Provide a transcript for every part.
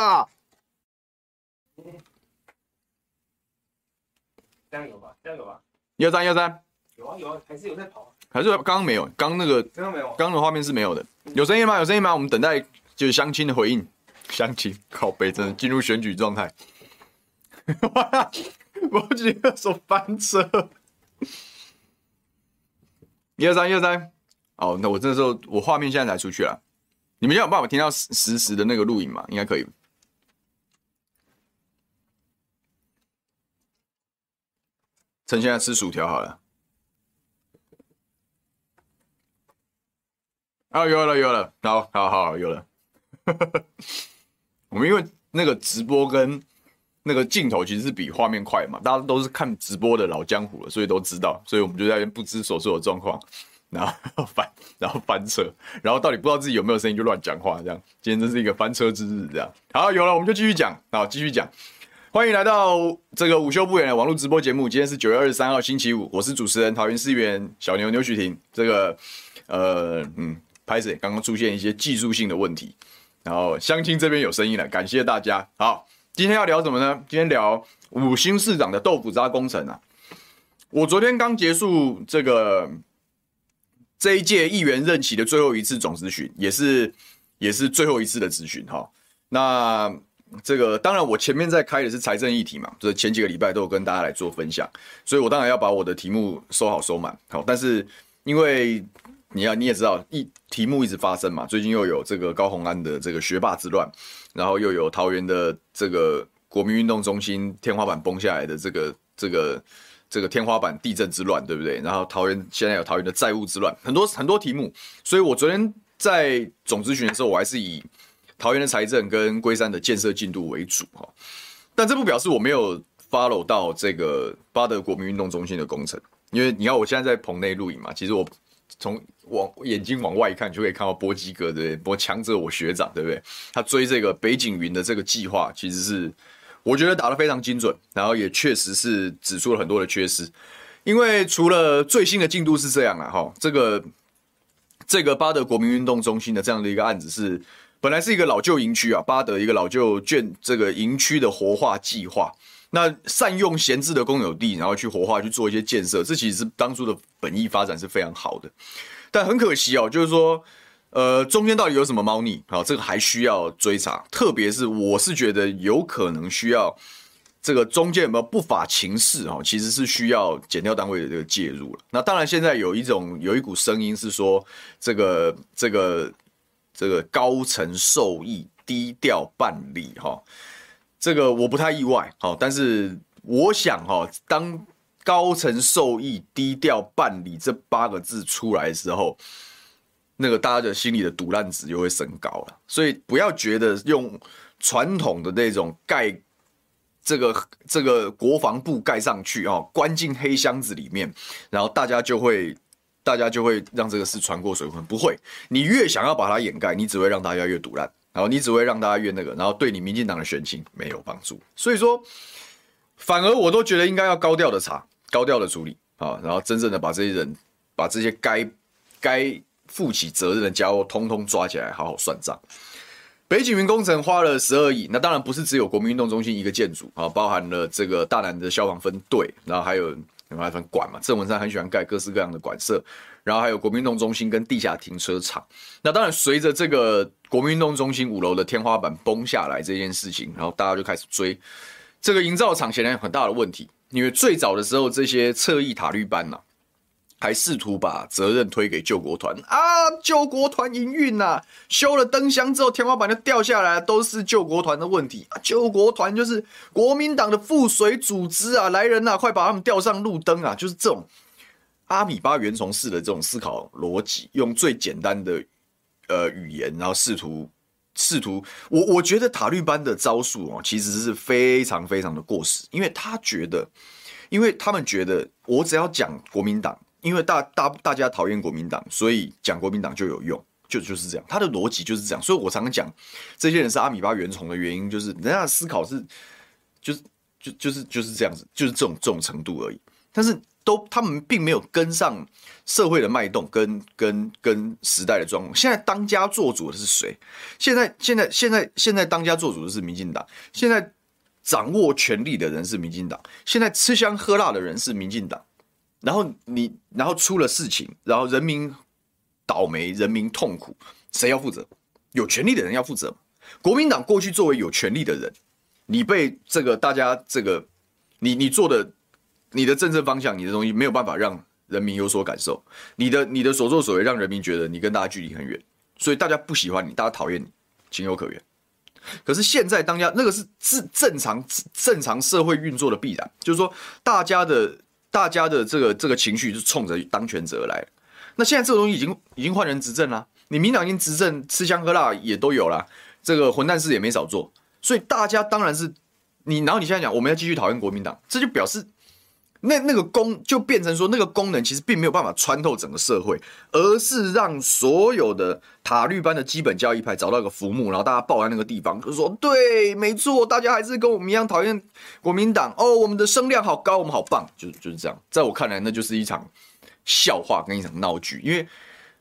啊！这样有吧？这样有吧？一二三，一二三。有啊有啊，还是有在跑。还是刚刚没有？刚那个刚刚没有，刚的画面是没有的。有声音吗？有声音吗？我们等待就是相亲的回应。相亲靠背，真的进入选举状态。哇！我举个手翻车。一二三，一二三。哦，那我这时候我画面现在才出去了。你们现在有办法听到实时的那个录影吗？应该可以。趁现在吃薯条好了。啊，有了有了，好，好，好，有了。我们因为那个直播跟那个镜头其实是比画面快嘛，大家都是看直播的老江湖了，所以都知道，所以我们就在不知所措的状况，然后 翻，然后翻车，然后到底不知道自己有没有声音就乱讲话，这样，今天真是一个翻车之日，这样。好，有了，我们就继续讲，好，继续讲。欢迎来到这个午休不远的网络直播节目，今天是九月二十三号星期五，我是主持人桃园市议员小牛牛煦庭，这个，呃，嗯。拍摄刚刚出现一些技术性的问题，然后相亲这边有声音了，感谢大家。好，今天要聊什么呢？今天聊五星市长的豆腐渣工程啊。我昨天刚结束这个这一届议员任期的最后一次总质询，也是也是最后一次的质询哈。那这个当然我前面在开的是财政议题嘛，就是前几个礼拜都有跟大家来做分享，所以我当然要把我的题目收好收满。好，但是因为你要你也知道，一题目一直发生嘛。最近又有这个高虹安的这个学霸之乱，然后又有桃园的这个国民运动中心天花板崩下来的这个这个这个天花板地震之乱，对不对？然后桃园现在有桃园的债务之乱，很多很多题目。所以我昨天在总咨询的时候，我还是以桃园的财政跟龟山的建设进度为主哈。但这不表示我没有 follow 到这个八德国民运动中心的工程，因为你看我现在在棚内录影嘛，其实我从往眼睛往外一看，就可以看到波基哥，对不对？波强者我学长，对不对？他追这个北景云的这个计划，其实是我觉得打得非常精准，然后也确实是指出了很多的缺失。因为除了最新的进度是这样啊，哈，这个这个八德国民运动中心的这样的一个案子是本来是一个老旧营区啊，巴德一个老旧眷这个营区的活化计划，那善用闲置的公有地，然后去活化去做一些建设，这其实是当初的本意发展是非常好的。但很可惜哦，就是说，呃，中间到底有什么猫腻？好，这个还需要追查。特别是我是觉得有可能需要这个中间有没有不法情事？哈，其实是需要检调单位的这个介入了。那当然，现在有一种有一股声音是说，这个这个这个高层受益，低调办理。哈，这个我不太意外。好，但是我想哈，当。高层受益、低调办理这八个字出来的时候，那个大家的心里的赌烂值就会升高了。所以不要觉得用传统的那种盖这个这个国防部盖上去哦，关进黑箱子里面，然后大家就会大家就会让这个事船过水浑。不会，你越想要把它掩盖，你只会让大家越赌烂，然后你只会让大家越那个，然后对你民进党的选情没有帮助。所以说，反而我都觉得应该要高调的查。高调的处理啊，然后真正的把这些人，把这些该该负起责任的家伙通通抓起来，好好算账。北景云工程花了十二亿，那当然不是只有国民运动中心一个建筑啊，包含了这个大南的消防分队，然后还有什么分馆嘛，郑文山很喜欢盖各式各样的馆舍，然后还有国民运动中心跟地下停车场。那当然随着这个国民运动中心五楼的天花板崩下来这件事情，然后大家就开始追这个营造厂，显然有很大的问题。因为最早的时候，这些侧翼塔绿班呐、啊，还试图把责任推给救国团啊，救国团营运呐，修了灯箱之后，天花板就掉下来，都是救国团的问题啊。救国团就是国民党的附随组织啊，来人呐，快把他们吊上路灯啊！就是这种阿米巴原虫式的这种思考逻辑，用最简单的呃语言，然后试图。试图，我我觉得塔利班的招数哦，其实是非常非常的过时，因为他觉得，因为他们觉得，我只要讲国民党，因为大大大家讨厌国民党，所以讲国民党就有用，就就是这样，他的逻辑就是这样，所以我常常讲，这些人是阿米巴原虫的原因，就是人家的思考是，就是就就是就是这样子，就是这种这种程度而已。但是都他们并没有跟上社会的脉动跟跟跟时代的状况。现在当家做主的是谁？现在现在现在现在当家做主的是民进党。现在掌握权力的人是民进党。现在吃香喝辣的人是民进党。然后你然后出了事情，然后人民倒霉，人民痛苦，谁要负责？有权力的人要负责。国民党过去作为有权力的人，你被这个大家这个你你做的。你的政策方向，你的东西没有办法让人民有所感受，你的你的所作所为让人民觉得你跟大家距离很远，所以大家不喜欢你，大家讨厌你，情有可原。可是现在当家那个是正正常正常社会运作的必然，就是说大家的大家的这个这个情绪是冲着当权者而来。那现在这个东西已经已经换人执政了，你民党已经执政，吃香喝辣也都有了，这个混蛋事也没少做，所以大家当然是你，然后你现在讲我们要继续讨厌国民党，这就表示。那那个功就变成说，那个功能其实并没有办法穿透整个社会，而是让所有的塔绿班的基本教义派找到一个浮木，然后大家抱在那个地方，就说对，没错，大家还是跟我们一样讨厌国民党哦，我们的声量好高，我们好棒，就就是这样。在我看来，那就是一场笑话跟一场闹剧，因为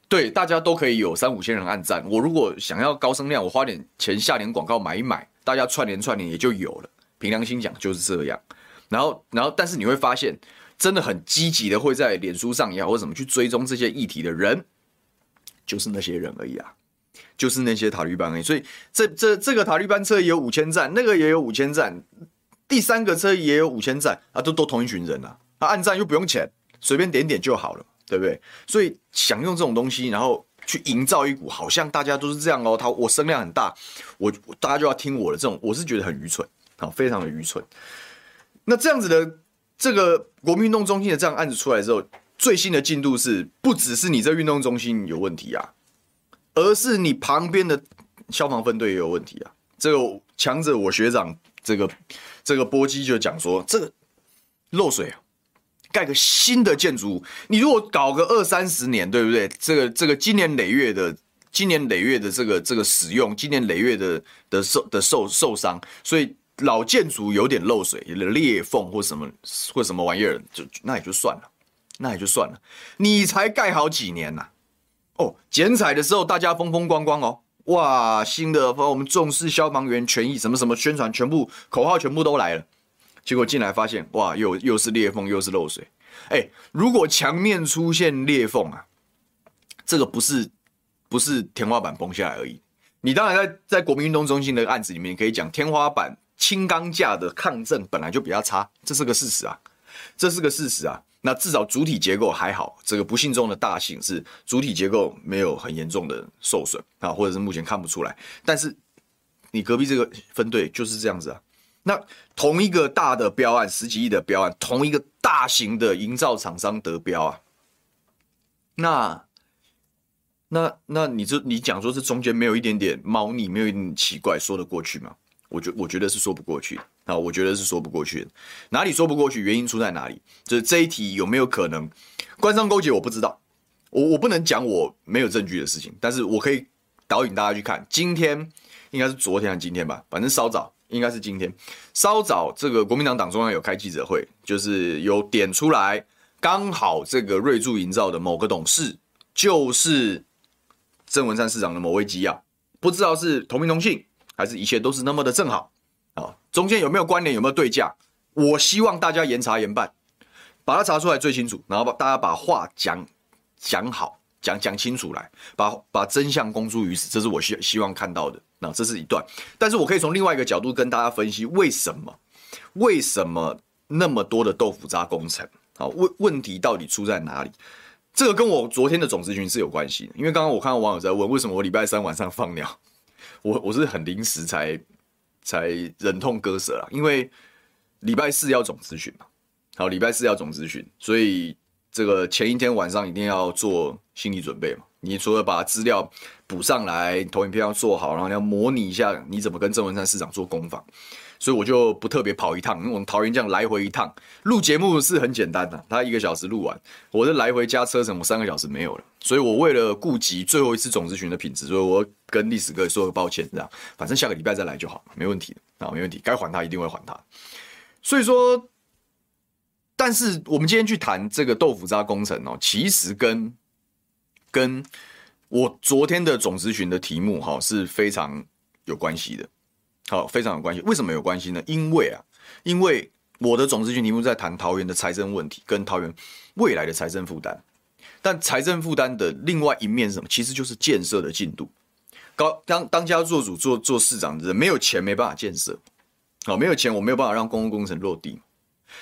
对大家都可以有三五千人按赞，我如果想要高声量，我花点钱下点广告买一买，大家串联串联也就有了。凭良心讲，就是这样。然后，然后，但是你会发现，真的很积极的会在脸书上也好，或者怎么去追踪这些议题的人，就是那些人而已啊，就是那些塔利班而已。所以这这这个塔利班车也有五千赞，那个也有五千赞，第三个车也有五千赞啊，都都同一群人啊，啊，按赞又不用钱，随便点点就好了，对不对？所以想用这种东西，然后去营造一股好像大家都是这样哦，他我声量很大，我大家就要听我的这种，我是觉得很愚蠢啊，非常的愚蠢。那这样子的这个国民运动中心的这样案子出来之后，最新的进度是不只是你这运动中心有问题啊，而是你旁边的消防分队也有问题啊。这个强者我学长这个这个波基就讲说，这个漏水啊，盖个新的建筑物，你如果搞个二三十年，对不对？这个这个经年累月的经年累月的这个这个使用，经年累月的的受的受受伤，所以。老建筑有点漏水，裂缝或什么或什么玩意儿，就那也就算了，那也就算了。你才盖好几年呐、哦，剪彩的时候大家风风光光哦，哇，新的我们重视消防员权益，什么什么宣传，全部口号全部都来了。结果进来发现，哇，又又是裂缝，又是漏水。哎，如果墙面出现裂缝啊，这个不是不是天花板崩下来而已。你当然在在国民运动中心的案子里面可以讲天花板。轻钢架的抗震本来就比较差，这是个事实啊，这是个事实啊。那至少主体结构还好，这个不幸中的大幸是主体结构没有很严重的受损啊，或者是目前看不出来。但是你隔壁这个分队就是这样子啊。那同一个大的标案，十几亿的标案，同一个大型的营造厂商得标啊，那那那你这你讲说这中间没有一点点猫腻，没有一点奇怪，说得过去吗？我觉我觉得是说不过去的啊，我觉得是说不过去的。哪里说不过去？原因出在哪里？就是这一题有没有可能官商勾结？我不知道，我我不能讲我没有证据的事情，但是我可以导引大家去看。今天应该是昨天还是今天吧，反正稍早应该是今天。稍早这个国民党党中央有开记者会，就是有点出来，刚好这个瑞筑营造的某个董事就是郑文山市长的某位机要，不知道是同名同姓。还是一切都是那么的正好啊？中间有没有关联？有没有对价？我希望大家严查严办，把它查出来最清楚，然后把大家把话讲讲好，讲讲清楚来，把把真相公诸于世，这是我希希望看到的。那这是一段，但是我可以从另外一个角度跟大家分析为什么为什么那么多的豆腐渣工程啊？问问题到底出在哪里？这个跟我昨天的总质询是有关系的，因为刚刚我看到网友在问，为什么我礼拜三晚上放尿？我我是很临时才才忍痛割舍啦，因为礼拜四要总咨询嘛，好，礼拜四要总咨询，所以这个前一天晚上一定要做心理准备嘛。你除了把资料补上来，投影片要做好，然后要模拟一下你怎么跟郑文灿市长做攻防。所以我就不特别跑一趟，因为我们桃园这样来回一趟录节目是很简单的，他一个小时录完，我的来回加车程，我三个小时没有了。所以我为了顾及最后一次总咨询的品质，所以我跟历史哥说个抱歉，这样，反正下个礼拜再来就好，没问题的啊，没问题，该还他一定会还他。所以说，但是我们今天去谈这个豆腐渣工程哦，其实跟跟我昨天的总咨询的题目哈是非常有关系的，好，非常有关系。为什么有关系呢？因为啊，因为我的总质询题目在谈桃园的财政问题跟桃园未来的财政负担，但财政负担的另外一面是什么？其实就是建设的进度。高当当家做主做做市长的人，没有钱没办法建设，好，没有钱我没有办法让公共工程落地。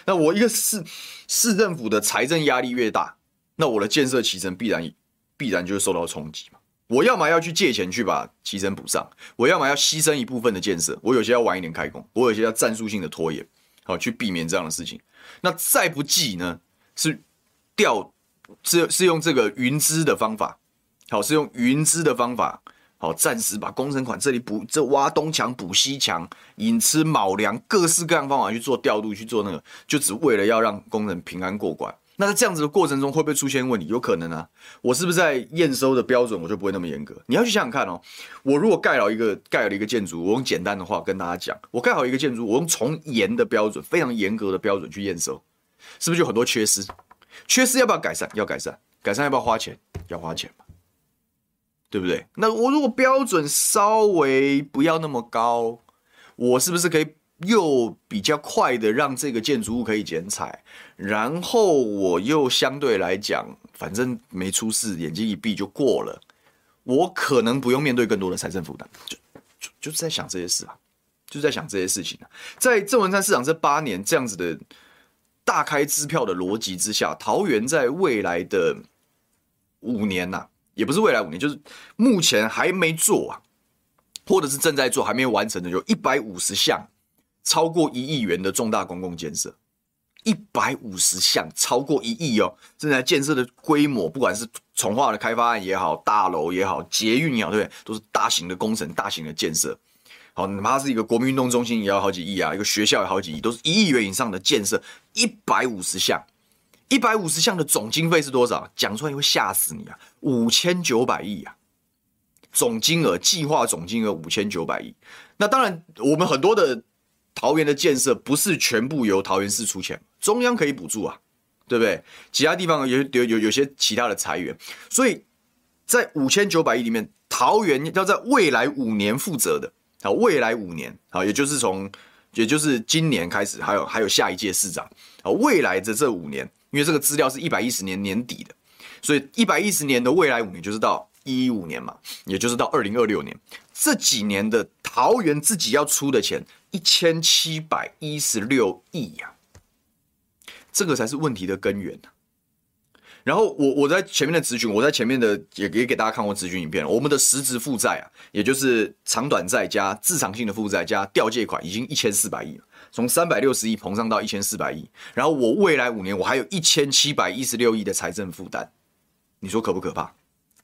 那我一个市市政府的财政压力越大，那我的建设期程必然必然就会受到冲击嘛。我要么要去借钱去把期程补上，我要么要牺牲一部分的建设，我有些要晚一点开工，我有些要战术性的拖延，好去避免这样的事情。那再不济呢，是调是是用这个云资的方法，好是用云资的方法。好，暂时把工程款这里补，这挖东墙补西墙，寅吃卯粮，各式各样方法去做调度，去做那个，就只为了要让工人平安过关。那在这样子的过程中，会不会出现问题？有可能啊。我是不是在验收的标准，我就不会那么严格？你要去想想看哦。我如果盖了一个盖了一个建筑，我用简单的话跟大家讲，我盖好一个建筑，我用从严的标准，非常严格的标准去验收，是不是就很多缺失？缺失要不要改善？要改善。改善要不要花钱？要花钱。对不对？那我如果标准稍微不要那么高，我是不是可以又比较快的让这个建筑物可以剪彩，然后我又相对来讲，反正没出事，眼睛一闭就过了，我可能不用面对更多的财政负担，就就就是在想这些事啊，就是在想这些事情啊。在郑文灿市长这八年这样子的大开支票的逻辑之下，桃园在未来的五年呐、也不是未来五年，就是目前还没做啊，或者是正在做还没有完成的，有一百五十项超过一亿元的重大公共建设，一百五十项超过一亿哦，正在建设的规模，不管是重化的开发案也好，大楼也好，捷运也好，对不对？都是大型的工程、大型的建设。好，哪怕是一个国民运动中心也要好几亿啊，一个学校也好几亿，都是一亿元以上的建设，一百五十项。一百五十项的总经费是多少？讲出来会吓死你啊！五千九百亿啊，总金额计划总金额五千九百亿。那当然，我们很多的桃园的建设不是全部由桃园市出钱，中央可以补助啊，对不对？其他地方有有有有些其他的财源，所以在五千九百亿里面，桃园要在未来五年负责的啊，未来五年啊，也就是从也就是今年开始，还有还有下一届市长啊，未来的这五年。因为这个资料是一百一十年年底的，所以一百一十年的未来五年就是到一一五年嘛，也就是到二零二六年，这几年的桃园自己要出的钱一千七百一十六亿呀，这个才是问题的根源。然后我我在前面的咨询，我在前面的也也给大家看过咨询影片，我们的实质负债啊，也就是长短债加自偿性的负债加调借款，已经一千四百亿了。从三百六十亿膨胀到一千四百亿，然后我未来五年我还有一千七百一十六亿的财政负担，你说可不可怕？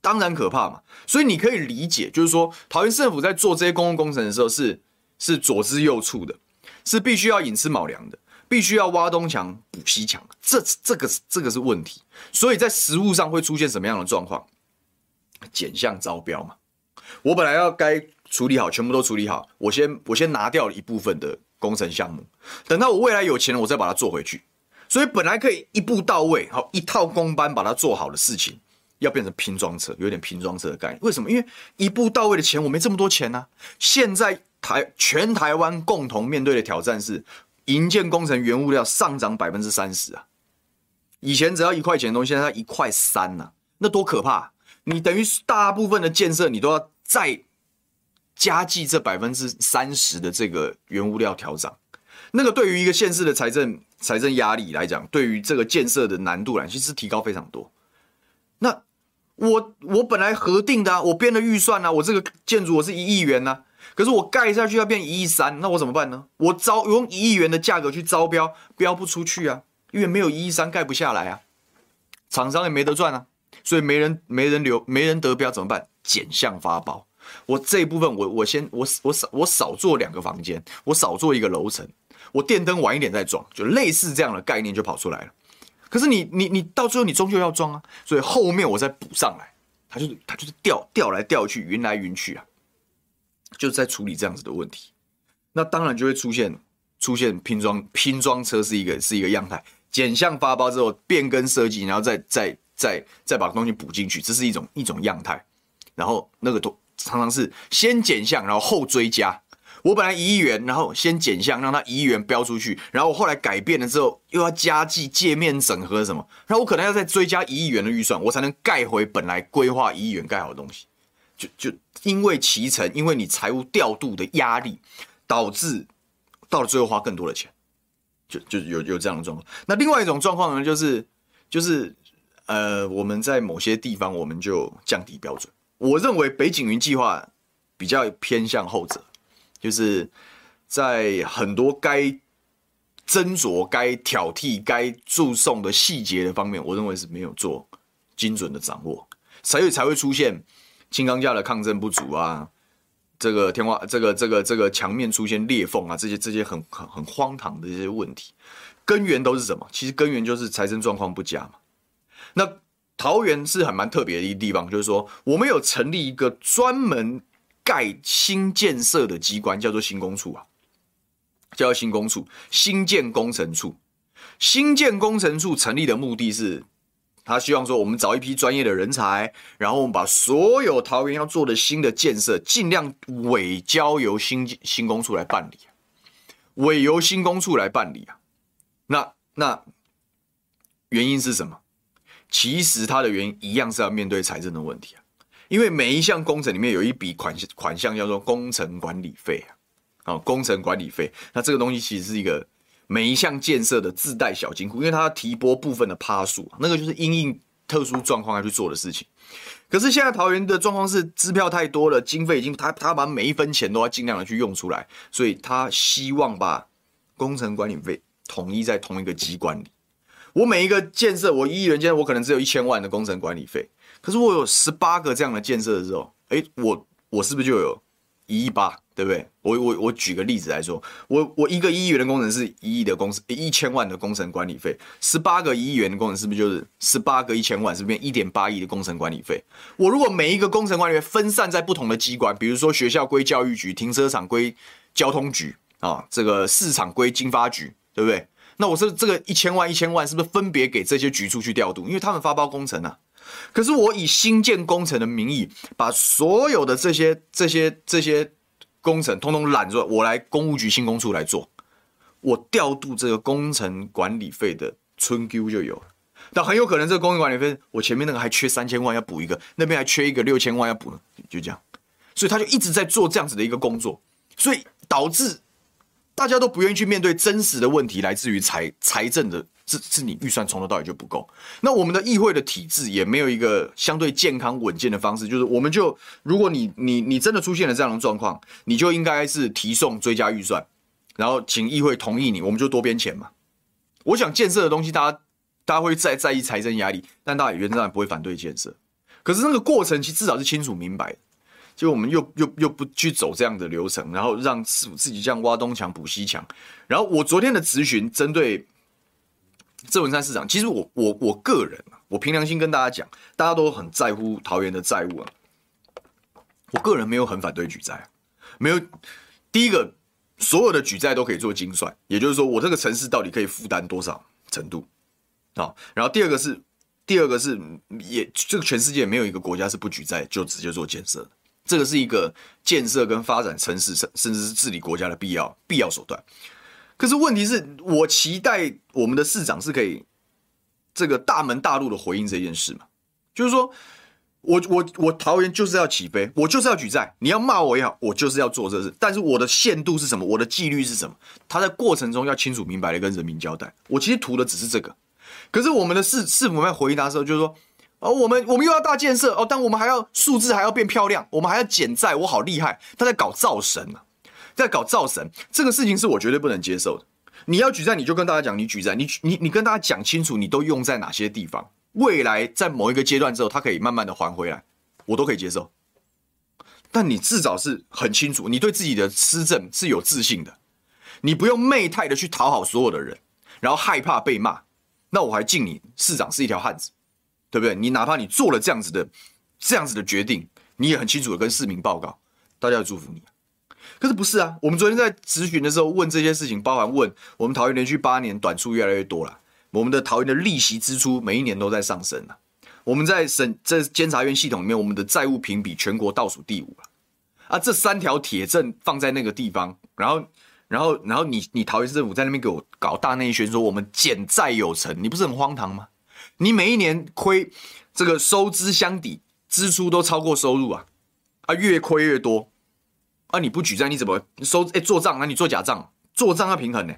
当然可怕嘛。所以你可以理解，就是说桃园政府在做这些公共工程的时候是是左支右绌的，是必须要寅吃卯粮的，必须要挖东墙补西墙，这这个这个是问题。所以在实物上会出现什么样的状况？减项招标嘛。我本来要该处理好，全部都处理好，我先我先拿掉了一部分的。工程项目，等到我未来有钱了，我再把它做回去。所以本来可以一步到位，好一套工班把它做好的事情，要变成拼装车，有点拼装车的概念。为什么？因为一步到位的钱我没这么多钱呢、现在台全台湾共同面对的挑战是，营建工程原物料上涨百分之三十啊！以前只要一块钱的东西，现在一块三呐，那多可怕！你等于大部分的建设你都要再。加计这百分之三十的这个原物料调涨，那个对于一个县市的财政财政压力来讲，对于这个建设的难度来，其实提高非常多。那我我本来核定的啊，我编的预算啊，我这个建筑我是一亿元呐，可是我盖下去要变一亿三，那我怎么办呢？我招用一亿元的价格去招标，标不出去啊，因为没有一亿三盖不下来啊，厂商也没得赚啊，所以没人没人留没人得标怎么办？减项发包。我这一部分我，我先我我少我少做两个房间，我少做一个楼层，我电灯晚一点再装，就类似这样的概念就跑出来了。可是你你你到最后你终究要装啊，所以后面我再补上来，它就是它就是调调来调去，云来云去啊，就是在处理这样子的问题。那当然就会出现出现拼装拼装车是一个是一个样态，减项发包之后变更设计，然后再再再再把东西补进去，这是一种一种样态。然后那个都常常是先减项，然后后追加。我本来一亿元，然后先减项，让它一亿元标出去，然后我后来改变了之后，又要加计界面整合什么，然后我可能要再追加一亿元的预算，我才能盖回本来规划一亿元盖好的东西。就就因为骑乘，因为你财务调度的压力，导致到了最后花更多的钱，就就有有这样的状况。那另外一种状况呢，就是就是呃，我们在某些地方我们就降低标准。我认为北景云计划比较偏向后者。就是在很多该斟酌、该挑剔、该注重的细节的方面，我认为是没有做精准的掌握，所以才会出现轻钢架的抗震不足啊，这个天花、这个、这个、这个墙面出现裂缝啊，这些、这些很、很、很荒唐的这些问题，根源都是什么？其实根源就是财政状况不佳嘛。那桃园是很蛮特别的一个地方，就是说我们有成立一个专门。盖新建设的机关叫做新工处啊，叫新工处，新建工程处。新建工程处成立的目的是，他希望说，我们找一批专业的人才，然后我们把所有桃园要做的新的建设，尽量委交由新新工处来办理，委由新工处来办理啊。那那原因是什么？其实它的原因一样是要面对财政的问题啊。因为每一项工程里面有一笔款款项叫做工程管理费啊，好，工程管理费，那这个东西其实是一个每一项建设的自带小金库，因为它要提拨部分的趴数，那个就是因应特殊状况要去做的事情。可是现在桃园的状况是支票太多了，经费已经他他把每一分钱都要尽量的去用出来，所以他希望把工程管理费统一在同一个机关里。我每一个建设，我一亿元建设，我可能只有一千万的工程管理费。可是我有十八个这样的建设的时候，哎，我我是不是就有一亿八，对不对？我我我举个例子来说，我我一个一亿元的工程是一亿的工程，一千万的工程管理费，十八个一亿元的工程是不是就是十八个一千万，是不是变一点八亿的工程管理费？我如果每一个工程管理费分散在不同的机关，比如说学校归教育局，停车场归交通局啊，这个市场归经发局，对不对？那我说这个一千万一千万是不是分别给这些局处去调度？因为他们发包工程啊。可是我以新建工程的名义，把所有的这些、这些、这些工程通通揽着，我来公务局新工处来做，我调度这个工程管理费的春 Q 就有了。但很有可能这个工程管理费，我前面那个还缺三千万要补一个，那边还缺一个六千万要补，就这样。所以他就一直在做这样子的一个工作，所以导致大家都不愿意去面对真实的问题，来自于财财政的。是是你预算从头到尾就不够，那我们的议会的体制也没有一个相对健康稳健的方式，就是我们就如果你你你真的出现了这样的状况，你就应该是提送追加预算，然后请议会同意你，我们就多编钱嘛。我想建设的东西，大家大家会在在意财政压力，但大家原则上不会反对建设。可是那个过程其实至少是清楚明白的，就我们又又又不去走这样的流程，然后让自自己这样挖东墙补西墙。然后我昨天的咨询针对。郑文山市长，其实我我我个人，我凭良心跟大家讲，大家都很在乎桃园的债务啊。我个人没有很反对举债，没有。第一个，所有的举债都可以做精算，也就是说，我这个城市到底可以负担多少程度啊？然后第二个是，第二个是，也这个全世界没有一个国家是不举债就直接做建设的，这个是一个建设跟发展城市，甚甚至是治理国家的必要必要手段。可是问题是我期待我们的市长是可以这个大门大路的回应这件事嘛？就是说我我我桃园就是要起飞，我就是要举债，你要骂我也好，我就是要做这事。但是我的限度是什么？我的纪律是什么？他在过程中要清楚明白的跟人民交代。我其实图的只是这个。可是我们的市市府在回答的时候，就是说哦，我们我们又要大建设哦，但我们还要数字还要变漂亮，我们还要减债，我好厉害。他在搞造神啊。在搞造神，这个事情是我绝对不能接受的。你要举债，你就跟大家讲，你举债，你你你跟大家讲清楚，你都用在哪些地方？未来在某一个阶段之后，它可以慢慢的还回来，我都可以接受。但你至少是很清楚，你对自己的施政是有自信的，你不用媚态的去讨好所有的人，然后害怕被骂。那我还敬你市长是一条汉子，对不对？你哪怕你做了这样子的这样子的决定，你也很清楚的跟市民报告，大家要祝福你。可是不是啊？我们昨天在质询的时候问这些事情，包含问我们桃园连续八年短处越来越多了，我们的桃园的利息支出每一年都在上升啊。我们在审这监察院系统里面，我们的债务评比全国倒数第五啊。啊，这三条铁证放在那个地方，然后，然后，然后你你桃园市政府在那边给我搞大内宣，说我们减债有成，你不是很荒唐吗？你每一年亏这个收支相抵，支出都超过收入啊，啊，越亏越多。啊！你不举债，你怎么收？哎，做账，那你做假账，做账要平衡呢。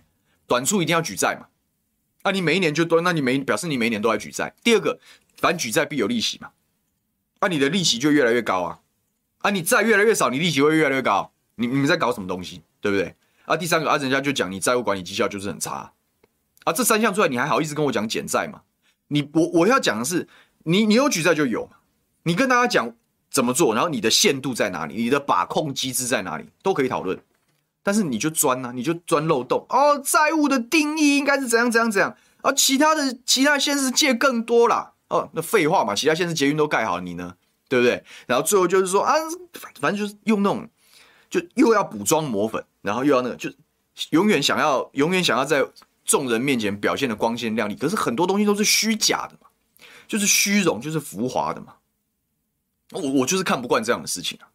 短处一定要举债嘛。啊，你每一年就多，那你每表示你每一年都在举债。第二个，凡举债必有利息嘛。啊，你的利息就越来越高啊。啊，你债越来越少，你利息会越来越高。你你们在搞什么东西？对不对？啊，第三个啊，人家就讲你债务管理绩效就是很差。啊，这三项出来，你还好意思跟我讲减债嘛？你我我要讲的是，你你有举债就有嘛。你跟大家讲。怎么做？然后你的限度在哪里？你的把控机制在哪里？都可以讨论。但是你就钻呐、你就钻漏洞哦。债务的定义应该是怎样怎样怎样？而、哦、其他的其他县市借更多啦。哦，那废话嘛，其他县市捷运都盖好，你呢？对不对？然后最后就是说啊，反正就是用那种，就又要补妆抹粉，然后又要那个，就永远想要永远想要在众人面前表现的光鲜亮丽。可是很多东西都是虚假的嘛，就是虚荣，就是浮华的嘛。我我就是看不惯这样的事情啊，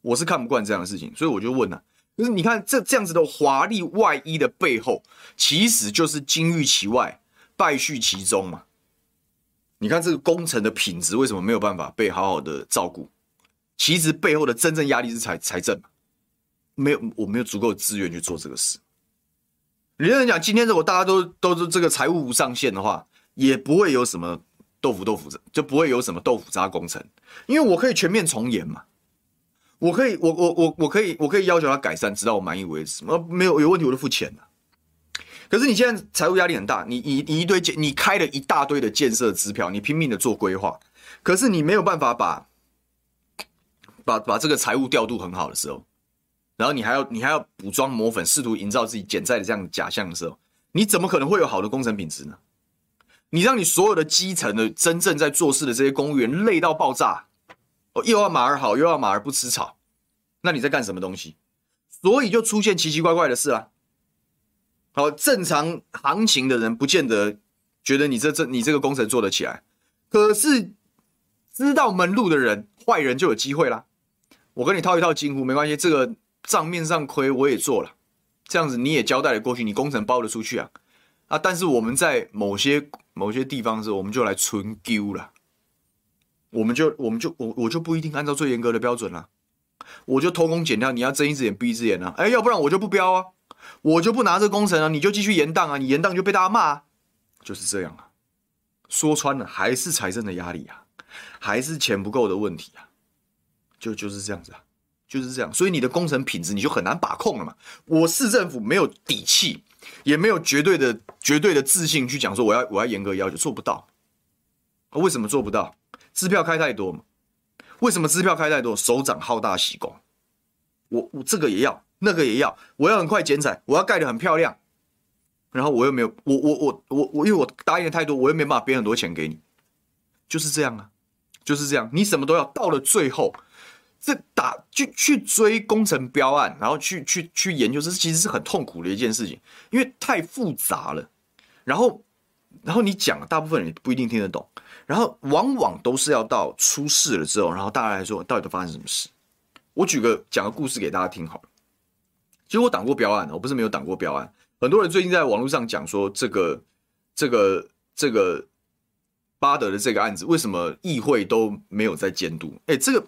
我是看不惯这样的事情，所以我就问啊，就是你看这这样子的华丽外衣的背后，其实就是金玉其外，败絮其中嘛。你看这个工程的品质为什么没有办法被好好的照顾？其实背后的真正压力是财财政嘛，没有，我没有足够的资源去做这个事。有人讲，今天如果大家都都是这个财务无上限的话，也不会有什么。豆腐豆腐就不会有什么豆腐渣工程，因为我可以全面从严嘛，我可以我我我我可以我可以要求他改善，直到我满意为止。呃，没有有问题我就付钱了。可是你现在财务压力很大，你你你一堆建，你开了一大堆的建设支票，你拼命的做规划，可是你没有办法把把把这个财务调度很好的时候，然后你还要你还要补妆抹粉，试图营造自己减债的这样的假象的时候，你怎么可能会有好的工程品质呢？你让你所有的基层的真正在做事的这些公务员累到爆炸，哦，又要马儿好，又要马儿不吃草，那你在干什么东西？所以就出现奇奇怪怪的事啊。好，正常行情的人不见得觉得你这这你这个工程做得起来，可是知道门路的人，坏人就有机会啦。我跟你套一套近乎没关系，这个账面上亏我也做了，这样子你也交代了过去，你工程包得出去啊。啊！但是我们在某些某些地方是，我们就来存丢了。我们就我们就我我就不一定按照最严格的标准了，我就偷工减料。你要睁一只眼闭一只眼啊！哎，要不然我就不标啊，我就不拿这工程啊，你就继续延宕啊，你延宕就被大家骂啊，就是这样啊。说穿了还是财政的压力啊，还是钱不够的问题啊，就就是这样子啊，就是这样。所以你的工程品质你就很难把控了嘛。我市政府没有底气。也没有绝对的、绝对的自信去讲说我要我要严格要求，做不到。为什么做不到？支票开太多嘛？为什么支票开太多？首长好大喜功，我我这个也要，那个也要，我要很快剪彩，我要盖得很漂亮，然后我又没有，我我我我我，因为我答应的太多，我又没办法编很多钱给你，就是这样啊，就是这样，你什么都要，到了最后。这打去去追工程标案，然后去去去研究，这其实是很痛苦的一件事情，因为太复杂了。然后，然后你讲，大部分人不一定听得懂。然后，往往都是要到出事了之后，然后大家来说，到底都发生什么事？我举个讲个故事给大家听好了。其实我挡过标案的，我不是没有挡过标案。很多人最近在网络上讲说，这个这个这个巴德的这个案子，为什么议会都没有在监督？哎，这个。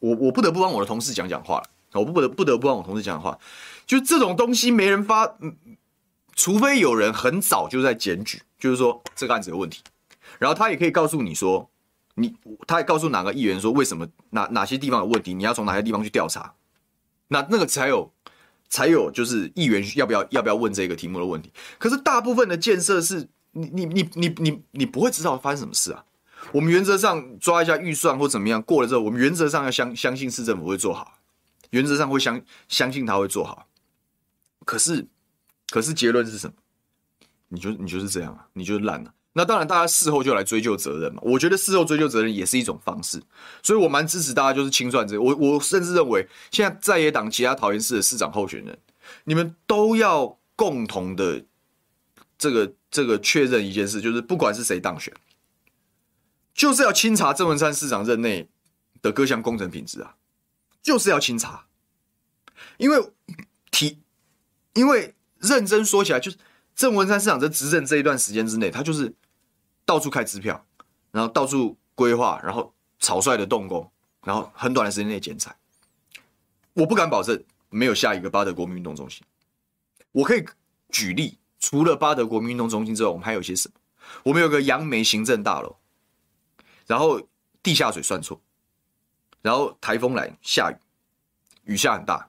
我我不得不帮我的同事讲讲话了，我不得不得不帮我同事讲讲话，就这种东西没人发，除非有人很早就在检举，就是说这个案子有问题，然后他也可以告诉你说，你他也告诉哪个议员说为什么哪哪些地方有问题，你要从哪些地方去调查，那那个才有才有就是议员要不要要不要问这个题目的问题。可是大部分的建设是你你你你你你不会知道发生什么事啊。我们原则上抓一下预算或怎么样过了之后，我们原则上要相相信市政府会做好，原则上会相相信他会做好。可是，可是结论是什么？你就你就是这样啊，你就是烂了。那当然，大家事后就来追究责任嘛。我觉得事后追究责任也是一种方式，所以我蛮支持大家就是清算这个。我我甚至认为，现在在野党其他桃园市的市长候选人，你们都要共同的这个这个确认一件事，就是不管是谁当选，就是要清查郑文山市长任内的各项工程品质啊，就是要清查，因为提，因为认真说起来，就是郑文山市长在执政这一段时间之内，他就是到处开支票，然后到处规划，然后草率的动工，然后很短的时间内剪彩。我不敢保证没有下一个巴德国民运动中心。我可以举例，除了巴德国民运动中心之外，我们还有些什么？我们有个杨梅行政大楼，然后地下水算错，然后台风来下雨，雨下很大，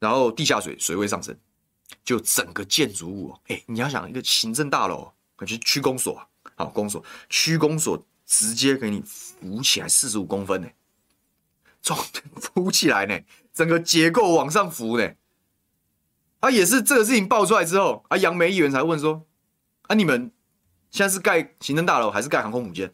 然后地下水水位上升，就整个建筑物，哎，你要想一个行政大楼，可是区公所啊，好公所，区公所直接给你浮起来四十五公分呢，装浮起来呢。整个结构往上浮呢，啊，也是这个事情爆出来之后，啊，杨梅议员才问说，啊，你们现在是盖行政大楼还是盖航空母舰？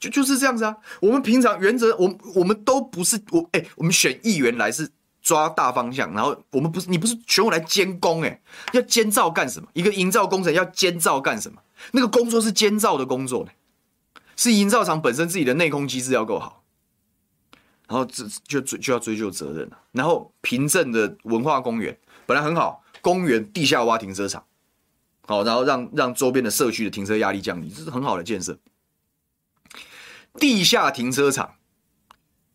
就就是这样子啊。我们平常原则，我我们都不是我，哎，我们选议员来是抓大方向，然后我们不是你不是选我来监工，哎，要监造干什么？一个营造工程要监造干什么？那个工作是监造的工作呢，是营造厂本身自己的内控机制要够好。然后这就就要追究责任了。然后平镇的文化公园本来很好，公园地下挖停车场，好，然后让让周边的社区的停车压力降低，这是很好的建设。地下停车场，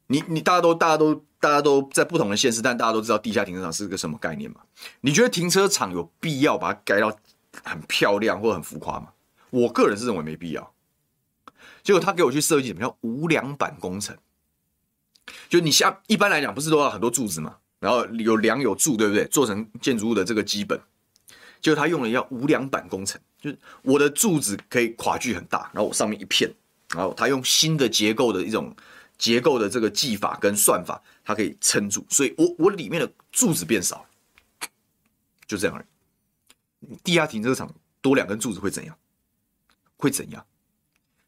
你你大家都大家都大家都在不同的县市，但大家都知道地下停车场是个什么概念嘛？你觉得停车场有必要把它盖到很漂亮或很浮夸吗？我个人是认为没必要。结果他给我去设计什么叫无梁板工程？就你像一般来讲，不是都要很多柱子嘛？然后有梁有柱，对不对？做成建筑物的这个基本，就他用了要无梁板工程，就是我的柱子可以跨距很大，然后我上面一片，然后他用新的结构的一种结构的这个技法跟算法，它可以撑住，所以我我里面的柱子变少，就这样而已。地下停车场多两根柱子会怎样？会怎样？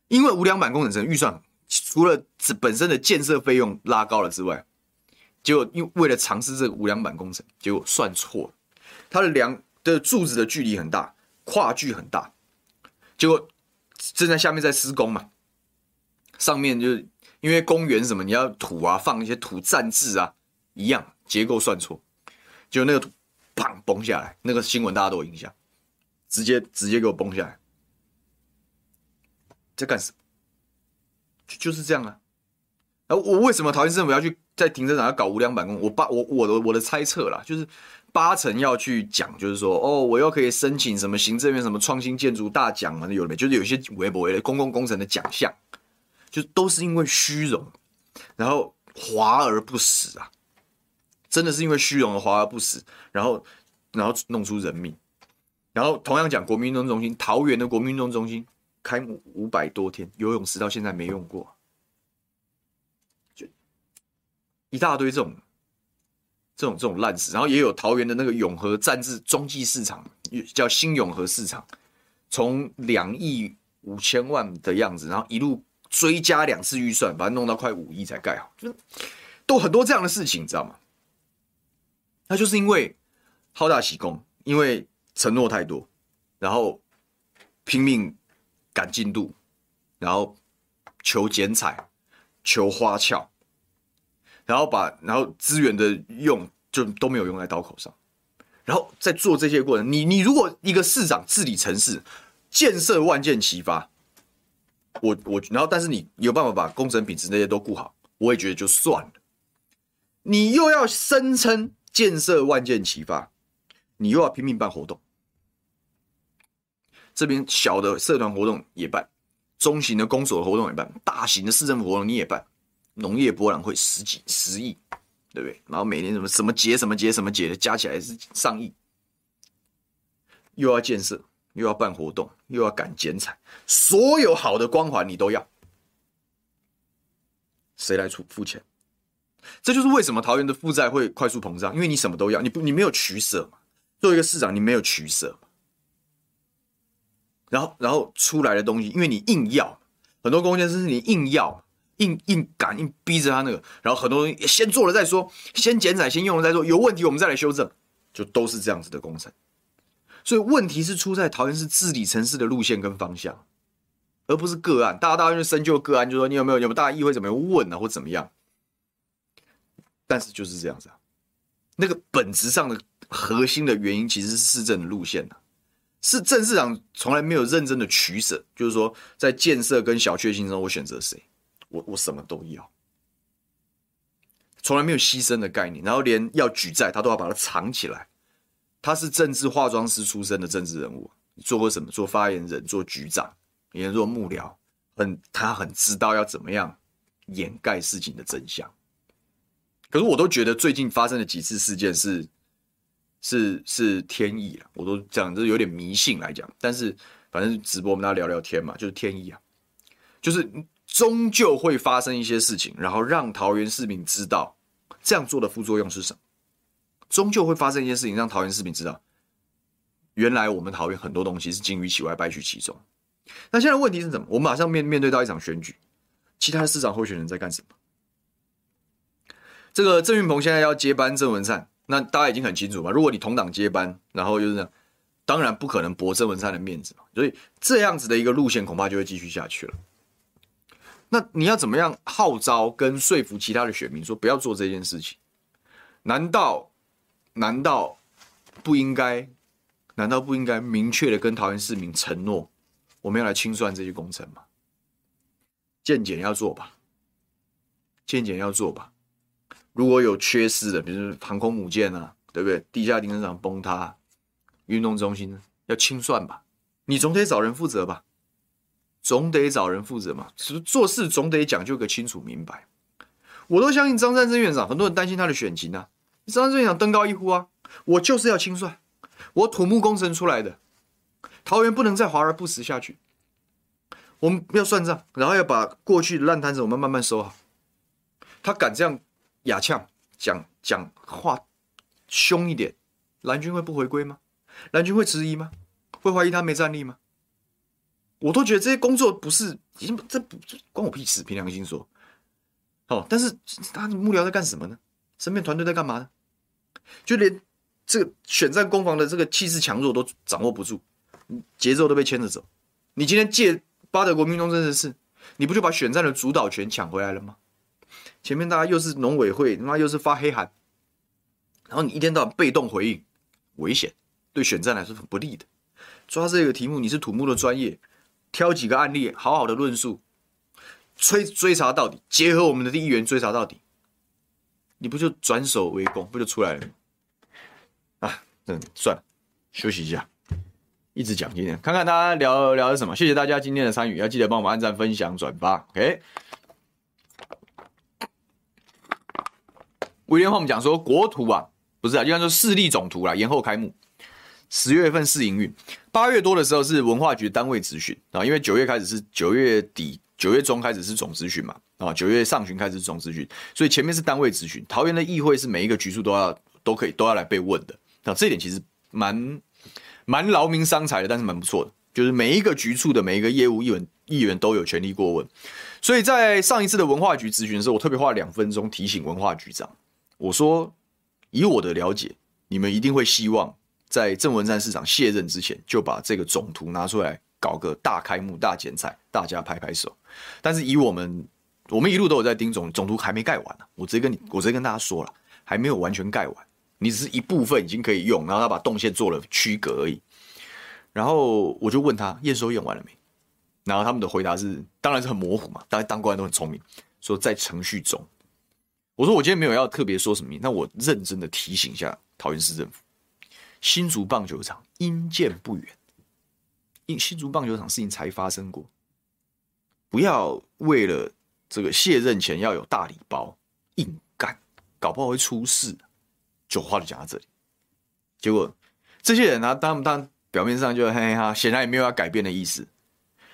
因为无梁板工程预算。除了这本身的建设费用拉高了之外，结果因为了尝试这个无梁板工程，结果算错了。它的梁的柱子的距离很大，跨距很大，结果正在下面在施工嘛，上面就是因为公园什么你要土啊，放一些土站字啊，一样结构算错，就那个土砰崩下来，那个新闻大家都有印象，直接直接给我崩下来，在干什么？就是这样啊，然后我为什么桃园政府要去在停车场要搞无梁板工？我八我我的我的猜测啦，就是八成要去讲，就是说哦，我又可以申请什么行政院什么创新建筑大奖嘛，有没？就是有些微博的公共工程的奖项，就都是因为虚荣，然后华而不实啊，真的是因为虚荣而华而不实，然后然后弄出人命，然后同样讲国民运动中心，桃园的国民运动中心。开幕五百多天，游泳池到现在没用过，就一大堆这种这种这种烂事。然后也有桃园的那个永和战至中继市场，叫新永和市场，从两亿五千万的样子，然后一路追加两次预算，把它弄到快五亿才盖好，就是都很多这样的事情，你知道吗？那就是因为好大喜功，因为承诺太多，然后拼命。赶进度，然后求剪彩，求花俏，然后把然后资源的用就都没有用在刀口上，然后在做这些过程，你你如果一个市长治理城市，建设万箭齐发，我我然后但是你有办法把工程品质那些都顾好，我也觉得就算了。你又要声称建设万箭齐发，你又要拼命办活动。这边小的社团活动也办，中型的公所活动也办，大型的市政府活动你也办，农业博览会十几十亿，对不对？然后每年什么什么节什么节什么节的加起来是上亿，又要建设，又要办活动，又要赶剪彩，所有好的光环你都要，谁来出付钱？这就是为什么桃园的负债会快速膨胀，因为你什么都要，你不你没有取舍嘛？作为一个市长，你没有取舍。然后，然后出来的东西，因为你硬要，很多工程师是你硬要，硬硬赶，硬逼着他那个，然后很多东西先做了再说，先剪彩，先用了再说，有问题我们再来修正，就都是这样子的工程。所以问题是出在桃园市治理城市的路线跟方向，而不是个案。大家大家就深究个案，就说你有没有有没有大家议会怎么样问啊，或怎么样？但是就是这样子啊，那个本质上的核心的原因其实是市政的路线啊，是郑市长从来没有认真的取舍，就是说在建设跟小确幸中，我选择谁？我我什么都要。从来没有牺牲的概念，然后连要举债，他都要把它藏起来。他是政治化妆师出身的政治人物，做过什么？做发言人，做局长，也做幕僚，很他很知道要怎么样掩盖事情的真相。可是我都觉得最近发生的几次事件是是是天意了，我都讲这有点迷信来讲。但是反正直播我们大家聊聊天嘛，就是天意啊，就是终究会发生一些事情，然后让桃园市民知道。这样做的副作用是什么？终究会发生一件事情，让桃园市民知道，原来我们桃园很多东西是金玉其外，败絮其中。那现在问题是什么？我们马上面面对到一场选举，其他的市长候选人在干什么？这个郑运鹏现在要接班郑文灿，那大家已经很清楚嘛。如果你同党接班，然后就是这样，当然不可能驳郑文灿的面子嘛。所以这样子的一个路线，恐怕就会继续下去了。那你要怎么样号召跟说服其他的选民说不要做这件事情？难道难道不应该？难道不应该明确的跟桃园市民承诺，我们要来清算这些工程吗？健检要做吧，健检要做吧。如果有缺失的，比如说航空母舰啊，对不对？地下停车场崩塌，运动中心呢，要清算吧，你总得找人负责吧。总得找人负责嘛，做事总得讲究个清楚明白。我都相信张善政院长，很多人担心他的选情啊。张善政院长登高一呼啊，我就是要清算，我土木工程出来的，桃园不能再华而不实下去。我们要算账，然后要把过去的烂摊子我们慢慢收好。他敢这样哑呛讲讲话凶一点，蓝军会不回归吗？蓝军会迟疑吗？会怀疑他没战力吗？我都觉得这些工作不是，已经这不关我屁事。凭良心说，哦，但是他的幕僚在干什么呢？身边团队在干嘛呢？就连这个选战攻防的这个气势强弱都掌握不住，节奏都被牵着走。你今天借八德国民众这件事，你不就把选战的主导权抢回来了吗？前面大家又是农委会，他妈又是发黑函，然后你一天到晚被动回应，危险，对选战来说很不利的。抓这个题目，你是土木的专业。挑几个案例，好好的论述，追追查到底，结合我们的议员追查到底，你不就转守为攻，不就出来了吗？啊，嗯，算了，休息一下，一直讲今天，看看大家聊聊的什么。谢谢大家今天的参与，要记得帮我们按赞、分享、转发。OK。威廉，我们讲说国图啊，不是啊，就像说市立总图啦，延后开幕。十月份试营运，八月多的时候是文化局单位咨询啊，因为九月开始是九月底、九月中开始是总咨询嘛啊，九月上旬开始是总咨询，所以前面是单位咨询。桃园的议会是每一个局处都要都可以都要来被问的啊，这一点其实蛮蛮劳民伤财的，但是蛮不错的，就是每一个局处的每一个业务议员议员都有权利过问。所以在上一次的文化局咨询的时候，我特别花了两分钟提醒文化局长，我说以我的了解，你们一定会希望。在郑文灿市长卸任之前，就把这个总图拿出来搞个大开幕、大剪彩，大家拍拍手。但是以我们，我们一路都有在盯总总图，还没盖完呢、啊。我直接跟你，我直接跟大家说了，还没有完全盖完，你只是一部分已经可以用，然后他把动线做了区隔而已。然后我就问他验收验完了没？然后他们的回答是，当然是很模糊嘛，当然当官都很聪明，说在程序中。我说我今天没有要特别说什么，那我认真的提醒一下桃园市政府。新竹棒球场因建不远，因新竹棒球场事情才发生过，不要为了这个卸任前要有大礼包硬干，搞不好会出事。就话就讲到这里，结果这些人呢、啊，当当表面上就嘿嘿哈，显然也没有要改变的意思。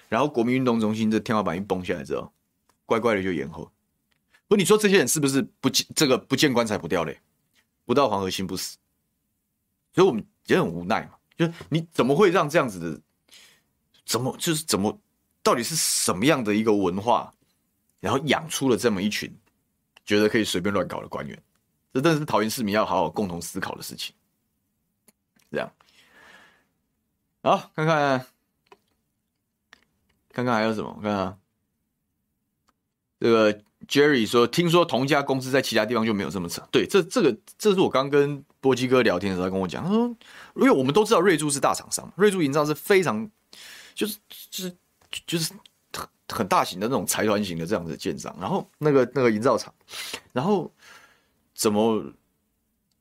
然后国民运动中心这天花板一崩下来之后，乖乖的就延后。不，你说这些人是不是不见这个不见棺材不掉泪，不到黄河心不死？所以我们也很无奈嘛，就是你怎么会让这样子的，怎么就是怎么，到底是什么样的一个文化，然后养出了这么一群觉得可以随便乱搞的官员，这真的是桃园市民要好好共同思考的事情。这样，好，看看，看看还有什么？看看这个 Jerry 说，听说同一家公司在其他地方就没有这么扯。对，这这个这是我刚跟波基哥聊天的时候跟我讲，他说，因为我们都知道瑞珠是大厂商，瑞珠营造是非常就是就是就是很很大型的那种财团型的这样子的建商，然后那个那个营造厂，然后怎么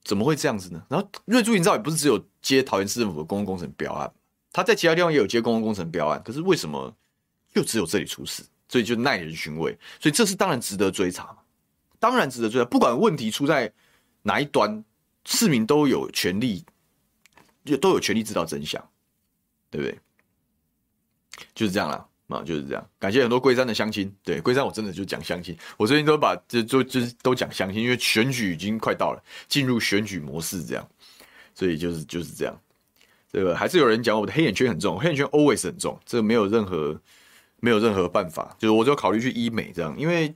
怎么会这样子呢？然后瑞珠营造也不是只有接桃园市政府的公共工程标案，他在其他地方也有接公共工程标案，可是为什么又只有这里出事？所以就耐人寻味，所以这是当然值得追查嘛，当然值得追查。不管问题出在哪一端，市民都有权利，就都有权利知道真相，对不对？就是这样啦，啊，就是这样。感谢很多龟山的乡亲，对龟山我真的就讲乡亲，我最近都把就就就是都讲乡亲，因为选举已经快到了，进入选举模式这样，所以就是就是这样。这个还是有人讲我的黑眼圈很重，黑眼圈 always 很重，这个没有任何。没有任何办法，就是我就考虑去医美这样，因为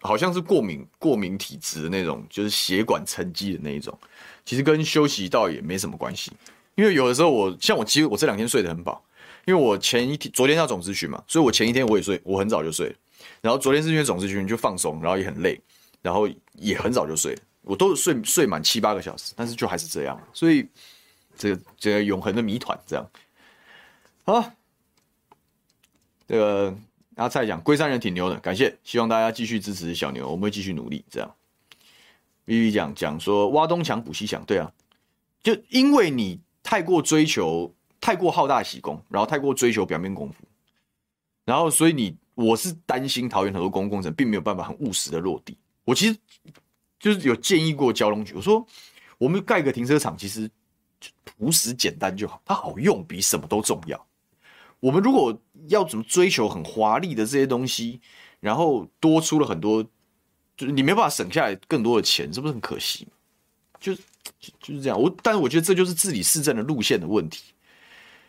好像是过敏过敏体质的那种，就是血管沉积的那一种，其实跟休息倒也没什么关系。因为有的时候我像我其实我这两天睡得很饱，因为我前一天昨天要总咨询嘛，所以我前一天我也睡，我很早就睡。然后昨天是因为总咨询就放松，然后也很累，然后也很早就睡，我都睡睡满七八个小时，但是就还是这样，所以这个这个永恒的谜团这样，好。这个阿蔡讲龟山人挺牛的，感谢，希望大家继续支持小牛，我们会继续努力。这样，V V 讲讲说挖东墙补西墙，对啊，就因为你太过追求，太过好大喜功，然后太过追求表面功夫，然后所以你我是担心桃园很多公共工程并没有办法很务实的落地。我其实就是有建议过交通局，我说我们盖个停车场，其实朴实简单就好，它好用比什么都重要。我们如果要怎么追求很华丽的这些东西，然后多出了很多，就是你没办法省下来更多的钱，是不是很可惜？就是就是这样。我但是我觉得这就是治理市政的路线的问题。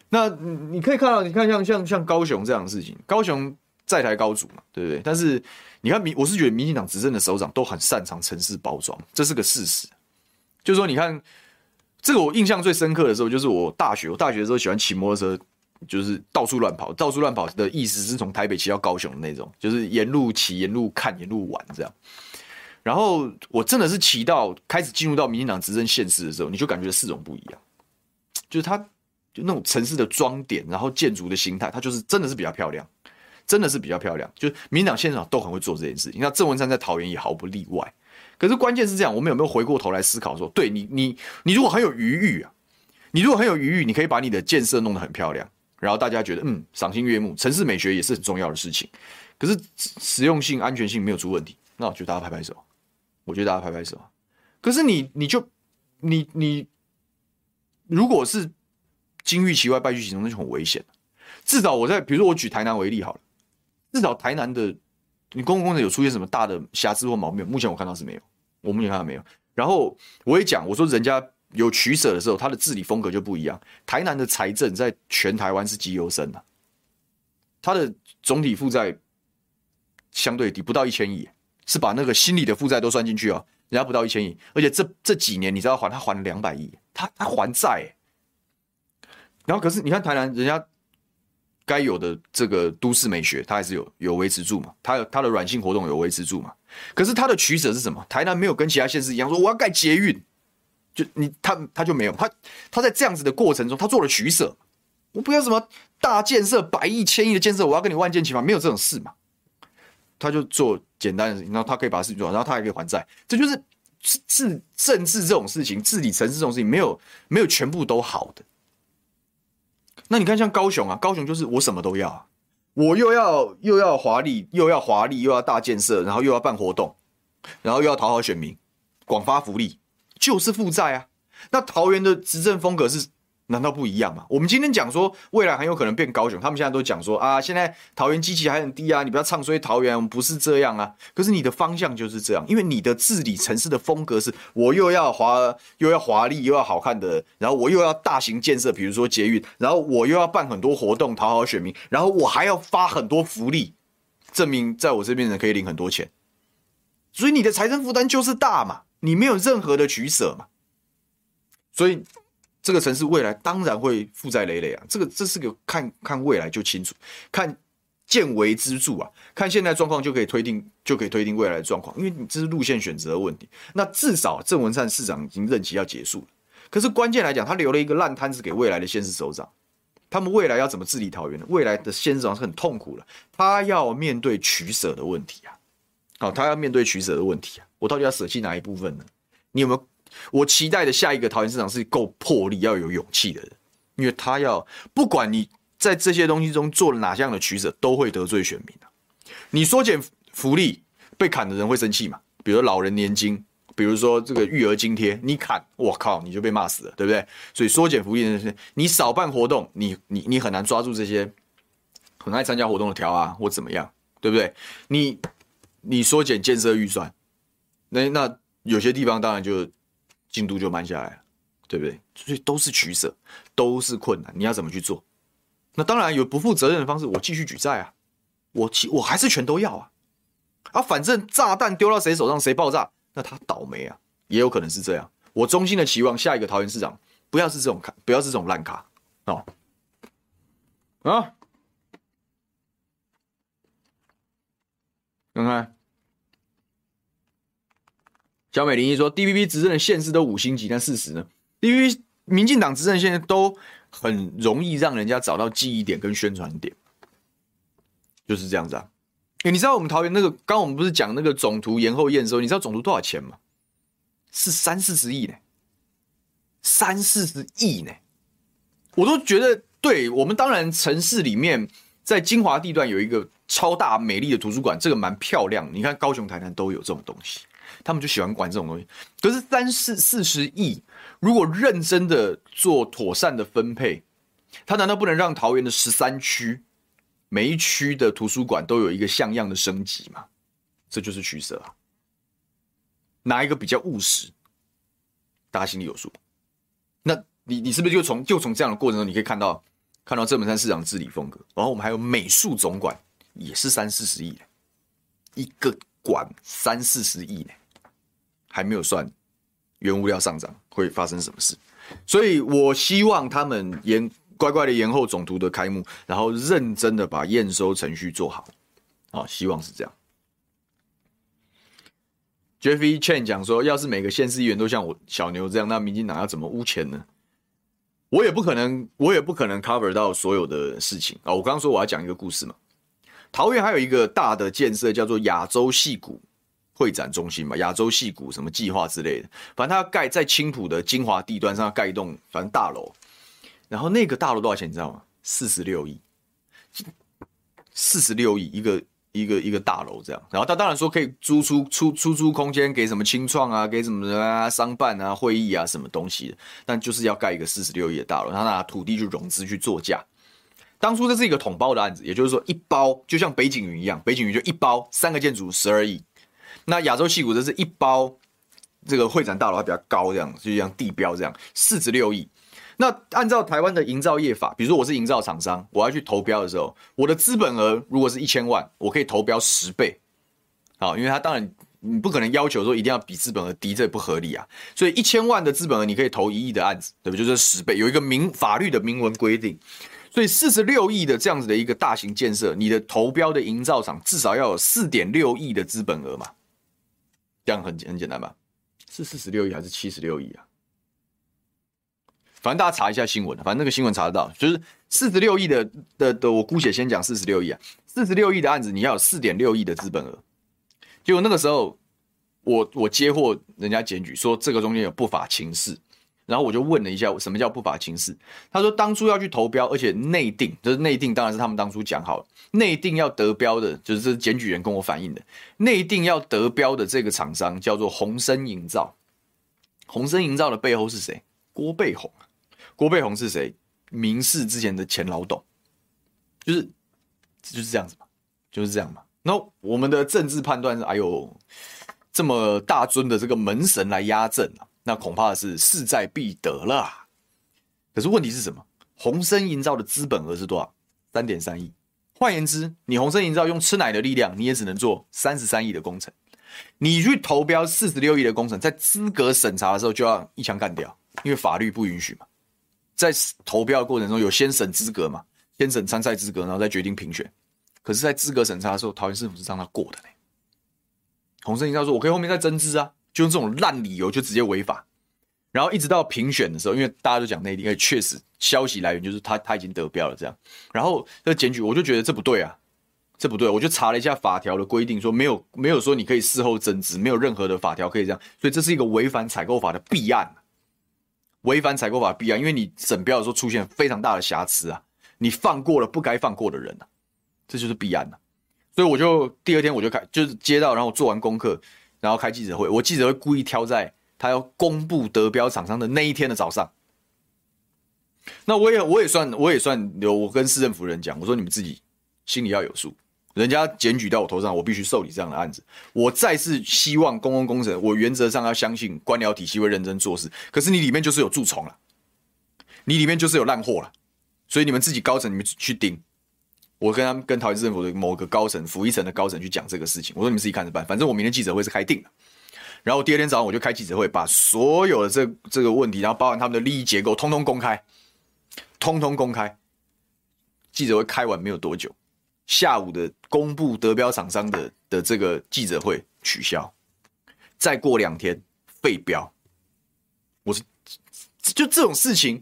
那你可以看到，你看像像像高雄这样的事情，高雄在台高筑嘛，对不对？但是你看民，我是觉得民进党执政的首长都很擅长城市包装，这是个事实。就是说，你看这个我印象最深刻的时候，就是我大学，我大学的时候喜欢骑摩托车。就是到处乱跑，到处乱跑的意思是从台北骑到高雄的那种，就是沿路骑、沿路看、沿路玩这样。然后我真的是骑到开始进入到民进党执政县市的时候，你就感觉四种不一样，就是他就那种城市的装点，然后建筑的形态，它就是真的是比较漂亮，真的是比较漂亮。就是民党县长都很会做这件事情，那郑文山在桃园也毫不例外。可是关键是这样，我们有没有回过头来思考说，对你、你、你如果很有余裕啊，你如果很有余裕，你可以把你的建设弄得很漂亮。然后大家觉得，嗯，赏心悦目，城市美学也是很重要的事情。可是实用性、安全性没有出问题，那我觉得大家拍拍手。我觉得大家拍拍手。可是你，你就，你你，如果是金玉其外，败絮其中，那就很危险。至少我在，比如说我举台南为例好了，至少台南的你公共工程有出现什么大的瑕疵或毛病？目前我看到是没有，我目前看到没有。然后我也讲，我说人家。有取舍的时候，他的治理风格就不一样。台南的财政在全台湾是极优生的，他的总体负债相对低，不到一千亿，是把那个心理的负债都算进去哦，人家不到一千亿，而且这这几年你知道还他还了两百亿，他他还债。然后可是你看台南人家该有的这个都市美学，他还是有有维持住嘛，他有他的软性活动有维持住嘛。可是他的取舍是什么？台南没有跟其他县市一样说我要盖捷运。就你他他就没有他他在这样子的过程中，他做了取舍。我不要什么大建设、百亿、千亿的建设，我要跟你万箭齐发，没有这种事嘛。他就做简单的事情，然后他可以把事情做好，然后他还可以还债。这就是治政治这种事情，治理城市这种事情，没有没有全部都好的。那你看像高雄啊，高雄就是我什么都要，我又要又要华丽，又要华丽，又要大建设，然后又要办活动，然后又要讨好选民，广发福利。就是负债啊！那桃园的执政风格是难道不一样吗？我们今天讲说未来很有可能变高雄，他们现在都讲说啊，现在桃园基期还很低啊，你不要唱衰桃园，我们不是这样啊。可是你的方向就是这样，因为你的治理城市的风格是，我又要华又要华丽又要好看的，然后我又要大型建设，比如说捷运，然后我又要办很多活动讨好选民，然后我还要发很多福利，证明在我这边人可以领很多钱，所以你的财政负担就是大嘛。你没有任何的取舍嘛，所以这个城市未来当然会负债累累啊。这个这是个看看未来就清楚，看见微知著啊，看现在状况就可以推定，就可以推定未来的状况，因为你这是路线选择的问题。那至少郑文灿市长已经任期要结束了，可是关键来讲，他留了一个烂摊子给未来的县市首长。他们未来要怎么治理桃园呢？未来的县市长是很痛苦的，他要面对取舍的问题啊。好，他要面对取舍的问题啊。我到底要舍弃哪一部分呢？你有没有？我期待的下一个桃园市长是够魄力、要有勇气的人，因为他要不管你在这些东西中做了哪项的取舍，都会得罪选民啊。你缩减福利，被砍的人会生气嘛？比如老人年金。比如说这个育儿津贴，你砍，我靠，你就被骂死了，对不对？所以缩减福利那些，你少办活动，你你你很难抓住这些很爱参加活动的条啊，或怎么样，对不对？你你缩减建设预算，那那有些地方当然就进度就慢下来了，对不对？所以都是取舍，都是困难，你要怎么去做？那当然有不负责任的方式，我继续举债啊，我我还是全都要啊，啊，反正炸弹丢到谁手上谁爆炸。那他倒霉啊，也有可能是这样。我衷心的期望下一个桃园市长不要是这种卡，不要是这种烂卡哦。啊，看看，小美玲一说，DPP 执政的县市都五星级，但事实呢？DPP 民进党执政现在都很容易让人家找到记忆点跟宣传点，就是这样子啊。欸、你知道我们桃园那个，刚刚我们不是讲那个总图延后验收？你知道总图多少钱吗？是三四十亿呢，三四十亿呢，我都觉得，对我们当然城市里面在精华地段有一个超大美丽的图书馆，这个蛮漂亮。你看高雄、台南都有这种东西，他们就喜欢管这种东西。可是三四四十亿，如果认真的做妥善的分配，他难道不能让桃园的十三区？每一区的图书馆都有一个像样的升级吗，这就是取舍啊。哪一个比较务实，大家心里有数。那你你是不是就从就从这样的过程中，你可以看到看到郑文灿市长治理风格？然后我们还有美术总馆，也是三四十亿，一个馆三四十亿呢，还没有算原物料上涨会发生什么事。所以我希望他们延。乖乖的延后总图的开幕，然后认真的把验收程序做好，啊，希望是这样。Jeffrey Chen 讲说，要是每个县市议员都像我小牛这样，那民进党要怎么污钱呢？我也不可能，我也不可能 cover 到所有的事情啊。我刚刚说我要讲一个故事嘛，桃园还有一个大的建设叫做亚洲戏谷会展中心嘛，亚洲戏谷什么计划之类的，反正他要盖在青浦的精华地段上要盖一栋反正大楼。然后那个大楼多少钱你知道吗？四十六亿，四十六亿一个一个一个大楼这样。然后他当然说可以租出出出租空间给什么青创啊，给什么啊商办啊会议啊什么东西，但就是要盖一个四十六亿的大楼，他拿土地去融资去作价。当初这是一个统包的案子，也就是说一包就像北景云一样，北景云就一包三个建筑十二亿。那亚洲矽谷这是一包，这个会展大楼还比较高这样，就像地标这样，四十六亿。那按照台湾的营造业法，比如说我是营造厂商，我要去投标的时候，我的资本额如果是一千万，我可以投标十倍，好，因为他当然你不可能要求说一定要比资本额低，这不合理啊。所以一千万的资本额你可以投一亿的案子，对不？就是十倍，有一个明法律的明文规定。所以四十六亿的这样子的一个大型建设，你的投标的营造厂至少要有四点六亿的资本额嘛，这样很很简单吧？是四十六亿还是七十六亿啊？反正大家查一下新闻，反正那个新闻查得到，就是四十六亿的的的，我姑且先讲四十六亿啊，四十六亿的案子，你要有四点六亿的资本额。结果那个时候，我我接获人家检举说这个中间有不法情事，然后我就问了一下，什么叫不法情事？他说当初要去投标，而且内定就是内定，当然是他们当初讲好了，内定要得标的，就是这检举人跟我反映的，内定要得标的这个厂商叫做鸿升营造，鸿升营造的背后是谁？郭背宏。郭背宏是谁？民视之前的前老董，就是就是这样子嘛，就是这样嘛。那我们的政治判断是，哎呦，这么大尊的这个门神来压阵啊，那恐怕是势在必得了。可是问题是什么？鸿升营造的资本额是多少？三点三亿。换言之，你鸿升营造用吃奶的力量，你也只能做三十三亿的工程。你去投标四十六亿的工程，在资格审查的时候就要一枪干掉，因为法律不允许嘛。在投标的过程中有先审资格嘛，先审参赛资格，然后再决定评选。可是，在资格审查的时候，桃园市政府是让他过的呢。洪胜一他说：“我可以后面再增资啊，就用这种烂理由就直接违法。”然后一直到评选的时候，因为大家都讲内地，因为确实消息来源就是他他已经得标了这样。然后这检举，我就觉得这不对啊，这不对。我就查了一下法条的规定，说没有没有说你可以事后增资，没有任何的法条可以这样，所以这是一个违反采购法的弊案，违反采购法弊案，因为你审标的时候出现非常大的瑕疵啊，你放过了不该放过的人啊，这就是弊案啊。所以我就第二天我就开就是接到，然后做完功课，然后开记者会，我记者会故意挑在。他要公布得标厂商的那一天的早上，那我也我也算我也算有我跟市政府人讲，我说你们自己心里要有数，人家检举到我头上，我必须受理这样的案子。我再次希望公共工程，我原则上要相信官僚体系会认真做事。可是你里面就是有蛀虫了，你里面就是有烂货了，所以你们自己高层你们去盯。我跟他们跟桃园政府的某个高层，府一层的高层去讲这个事情，我说你们自己看着办，反正我明天记者会是开定的。然后第二天早上我就开记者会，把所有的这这个问题，然后包含他们的利益结构，通通公开，通通公开。记者会开完没有多久，下午的公布得标厂商的的这个记者会取消，再过两天废标。我是，就这种事情，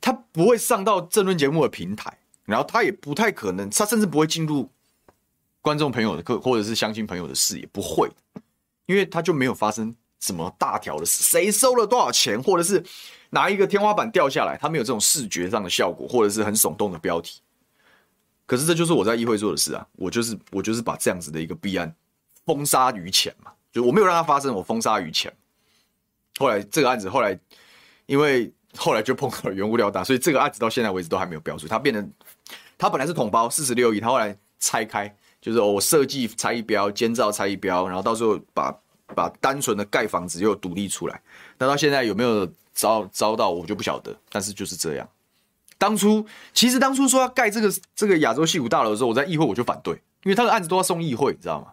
他不会上到政论节目的平台，然后他也不太可能，他甚至不会进入观众朋友的课或者是相亲朋友的视野，不会。因为他就没有发生什么大条的事，谁收了多少钱，或者是拿一个天花板掉下来，他没有这种视觉上的效果，或者是很耸动的标题。可是这就是我在议会做的事啊，我就是我就是把这样子的一个弊案封杀于前嘛，就我没有让它发生，我封杀于前。后来这个案子后来因为后来就碰到了原物料大，所以这个案子到现在为止都还没有标出，它变得他本来是统包四十六亿，他后来拆开。就是我设计拆一标，监造拆一标，然后到时候把把单纯的盖房子又独立出来。那到现在有没有招招到，我就不晓得。但是就是这样。当初其实当初说要盖这个这个亚洲戏谷大楼的时候，我在议会我就反对，因为他的案子都要送议会，你知道吗？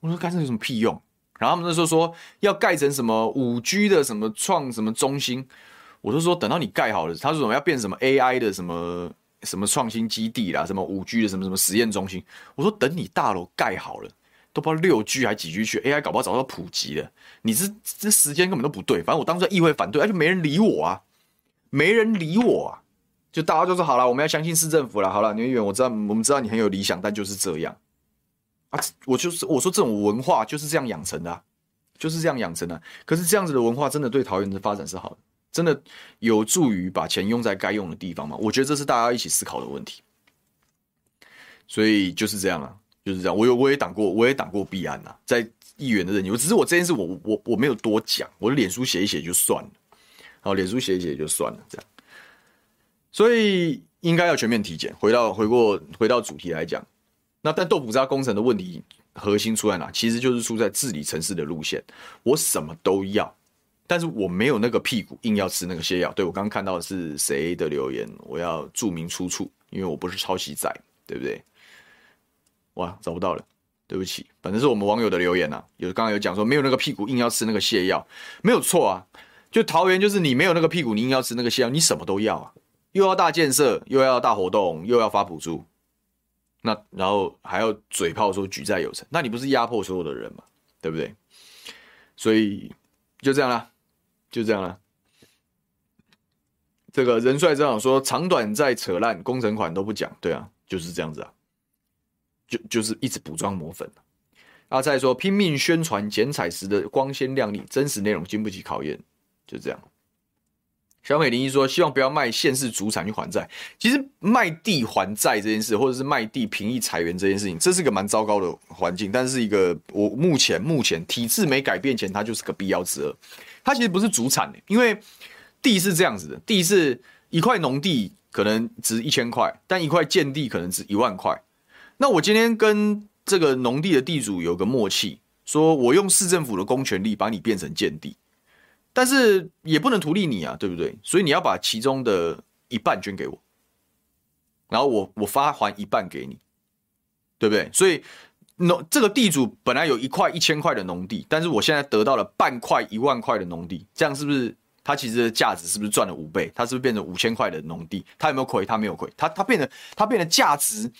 我说盖这有什么屁用？然后他们那时候说要盖成什么五 G 的什么创什么中心，我就说等到你盖好了，他说什么要变什么 AI 的什么。什么创新基地啦，什么五 G 的什么什么实验中心，我说等你大楼盖好了，都不知道六 G 还几 G 去，AI 搞不好早就普及了。你这这时间根本都不对，反正我当时在议会反对，而且没人理我啊，没人理我啊，就大家就说好了，我们要相信市政府了。好了，牛议员，我知道我们知道你很有理想，但就是这样啊，我就是我说这种文化就是这样养成的，就是这样养成的。可是这样子的文化真的对桃园的发展是好的。真的有助于把钱用在该用的地方吗？我觉得这是大家一起思考的问题。所以就是这样啊，就是这样。我有我也挡过，我也挡过弊案啊，在议员的任期。只是我这件事我，我我我没有多讲，我脸书写一写就算了。好，脸书写一写就算了，这样。所以应该要全面体检。回到回过回到主题来讲，那但豆腐渣工程的问题核心出在哪？其实就是出在治理城市的路线。我什么都要。但是我没有那个屁股硬要吃那个泻药。对，我刚刚看到的是谁的留言？我要注明出处，因为我不是抄袭仔，对不对？哇，找不到了，对不起，反正是我们网友的留言啊。有刚刚有讲说没有那个屁股硬要吃那个泻药，没有错啊。就桃园就是你没有那个屁股，你硬要吃那个泻药，你什么都要啊，又要大建设，又要大活动，又要发补助，那然后还要嘴炮说举债有成，那你不是压迫所有的人嘛？对不对？所以就这样啦。就这样了。这个人帅这样说，长短再扯烂，工程款都不讲。对啊，就是这样子啊，就就是一直补妆抹粉。阿蔡说，拼命宣传剪彩时的光鲜亮丽，真实内容经不起考验，就这样。小美玲一说：“希望不要卖现世主产去还债。其实卖地还债这件事，或者是卖地平抑财源这件事情，这是个蛮糟糕的环境。但是一个我目前目前体制没改变前，它就是个必要之恶。它其实不是主产的，因为地是这样子的：地是一块农地可能值一千块，但一块建地可能值一万块。那我今天跟这个农地的地主有个默契，说我用市政府的公权力把你变成建地。”但是也不能图利你啊，对不对？所以你要把其中的一半捐给我，然后我我发还一半给你，对不对？所以农这个地主本来有一块一千块的农地，但是我现在得到了半块一万块的农地，这样是不是它其实的价值是不是赚了五倍？它是不是变成五千块的农地？它有没有亏？它没有亏，它它变得它变得价值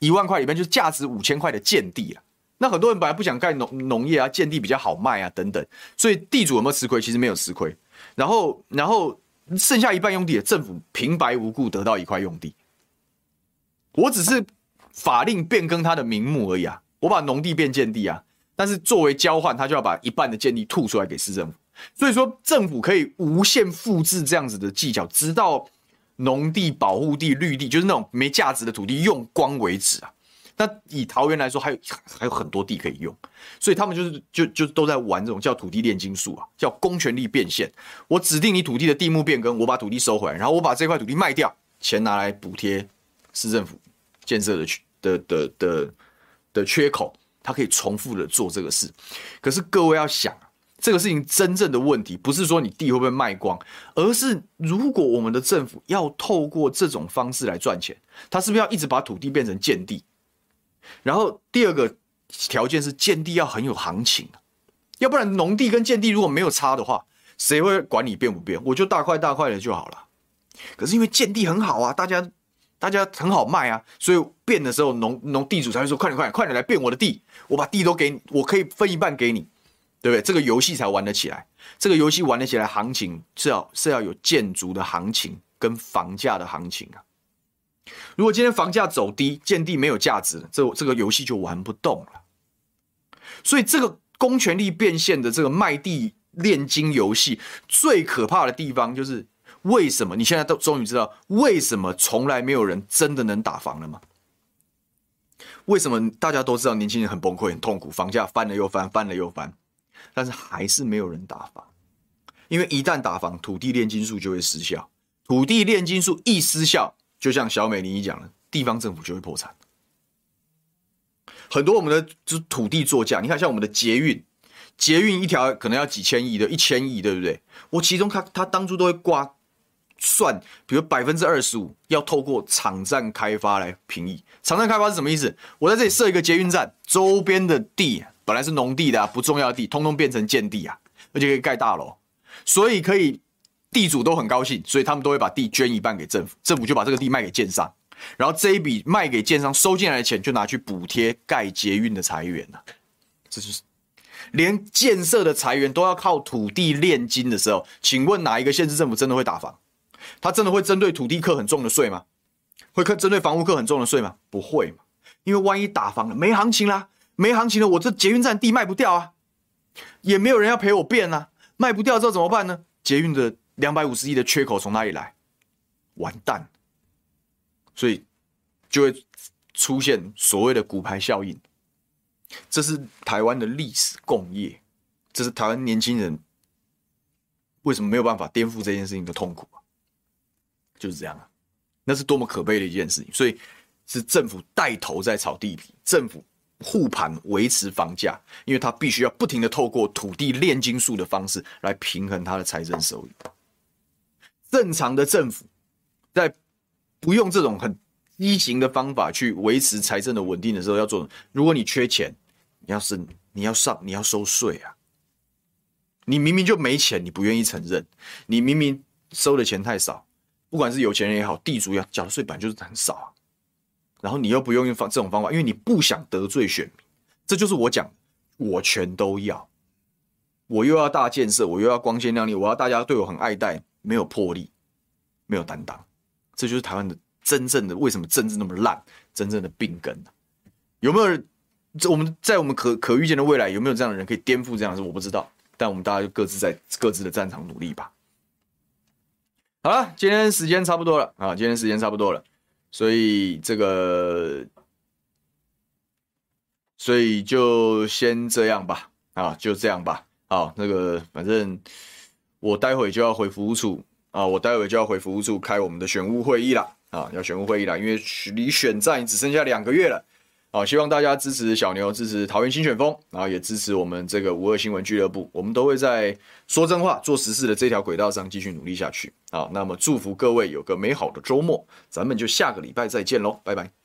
一万块里面就是价值五千块的建地了。那很多人本来不想盖农农业啊，建地比较好卖啊，等等，所以地主有没有吃亏？其实没有吃亏。然后，然后剩下一半用地，政府平白无故得到一块用地，我只是法令变更它的名目而已啊，我把农地变建地啊，但是作为交换，他就要把一半的建地吐出来给市政府。所以说，政府可以无限复制这样子的技巧，直到农地、保护地、绿地，就是那种没价值的土地用光为止啊。那以桃园来说，还有还有很多地可以用，所以他们就是就就都在玩这种叫土地炼金术啊，叫公权力变现。我指定你土地的地目变更，我把土地收回来，然后我把这块土地卖掉，钱拿来补贴市政府建设的的的的的缺口，它可以重复的做这个事。可是各位要想，这个事情真正的问题不是说你地会不会卖光，而是如果我们的政府要透过这种方式来赚钱，他是不是要一直把土地变成建地？然后第二个条件是建地要很有行情，要不然农地跟建地如果没有差的话，谁会管你变不变？我就大块大块的就好了。可是因为建地很好啊，大家大家很好卖啊，所以变的时候农农地主才会说：快点快点快点来变我的地，我把地都给你，我可以分一半给你，对不对？这个游戏才玩得起来。这个游戏玩得起来，行情是要是要有建筑的行情跟房价的行情啊。如果今天房价走低，建地没有价值，这这个游戏就玩不动了。所以，这个公权力变现的这个卖地炼金游戏，最可怕的地方就是为什么？你现在都终于知道为什么从来没有人真的能打房了吗？为什么大家都知道年轻人很崩溃、很痛苦，房价翻了又翻，翻了又翻，但是还是没有人打房？因为一旦打房，土地炼金术就会失效。土地炼金术一失效，就像小美你讲的，地方政府就会破产。很多我们的就是土地作价，你看像我们的捷运，捷运一条可能要几千亿的，一千亿，对不对？我其中他他当初都会挂算，比如百分之二十五要透过场站开发来平抑。场站开发是什么意思？我在这里设一个捷运站，周边的地本来是农地的啊，不重要的地，通通变成建地啊，而且可以盖大楼，所以可以。地主都很高兴，所以他们都会把地捐一半给政府，政府就把这个地卖给建商，然后这一笔卖给建商收进来的钱就拿去补贴盖捷运的财源了。这就是连建设的财源都要靠土地炼金的时候，请问哪一个县市政府真的会打房？他真的会针对土地课很重的税吗？会课针对房屋课很重的税吗？不会嘛，因为万一打房了，没行情啦，没行情了，我这捷运站地卖不掉啊，也没有人要陪我变啊，卖不掉之后怎么办呢？捷运的。两百五十亿的缺口从哪里来？完蛋！所以就会出现所谓的骨牌效应。这是台湾的历史共业，这是台湾年轻人为什么没有办法颠覆这件事情的痛苦？就是这样啊！那是多么可悲的一件事情。所以是政府带头在炒地皮，政府护盘维持房价，因为他必须要不停的透过土地炼金术的方式来平衡他的财政收益。正常的政府在不用这种很畸形的方法去维持财政的稳定的时候，要做。如果你缺钱，你要是你要上你要收税啊！你明明就没钱，你不愿意承认。你明明收的钱太少，不管是有钱人也好，地主要缴的税本来就是很少啊。然后你又不用用方这种方法，因为你不想得罪选民。这就是我讲，我全都要。我又要大建设，我又要光鲜亮丽，我要大家对我很爱戴。没有魄力，没有担当，这就是台湾的真正的为什么政治那么烂，真正的病根。有没有人？我们在我们可可预见的未来，有没有这样的人可以颠覆这样的事？我不知道，但我们大家就各自在各自的战场努力吧。好了，今天时间差不多了啊，今天时间差不多了，所以这个，所以就先这样吧，啊，就这样吧，好，那个反正。我待会就要回服务处啊！我待会就要回服务处开我们的选务会议了啊！要选务会议了，因为离选战只剩下两个月了好！希望大家支持小牛，支持桃园新选风，然后也支持我们这个五二新闻俱乐部。我们都会在说真话、做实事的这条轨道上继续努力下去啊！那么祝福各位有个美好的周末，咱们就下个礼拜再见喽，拜拜。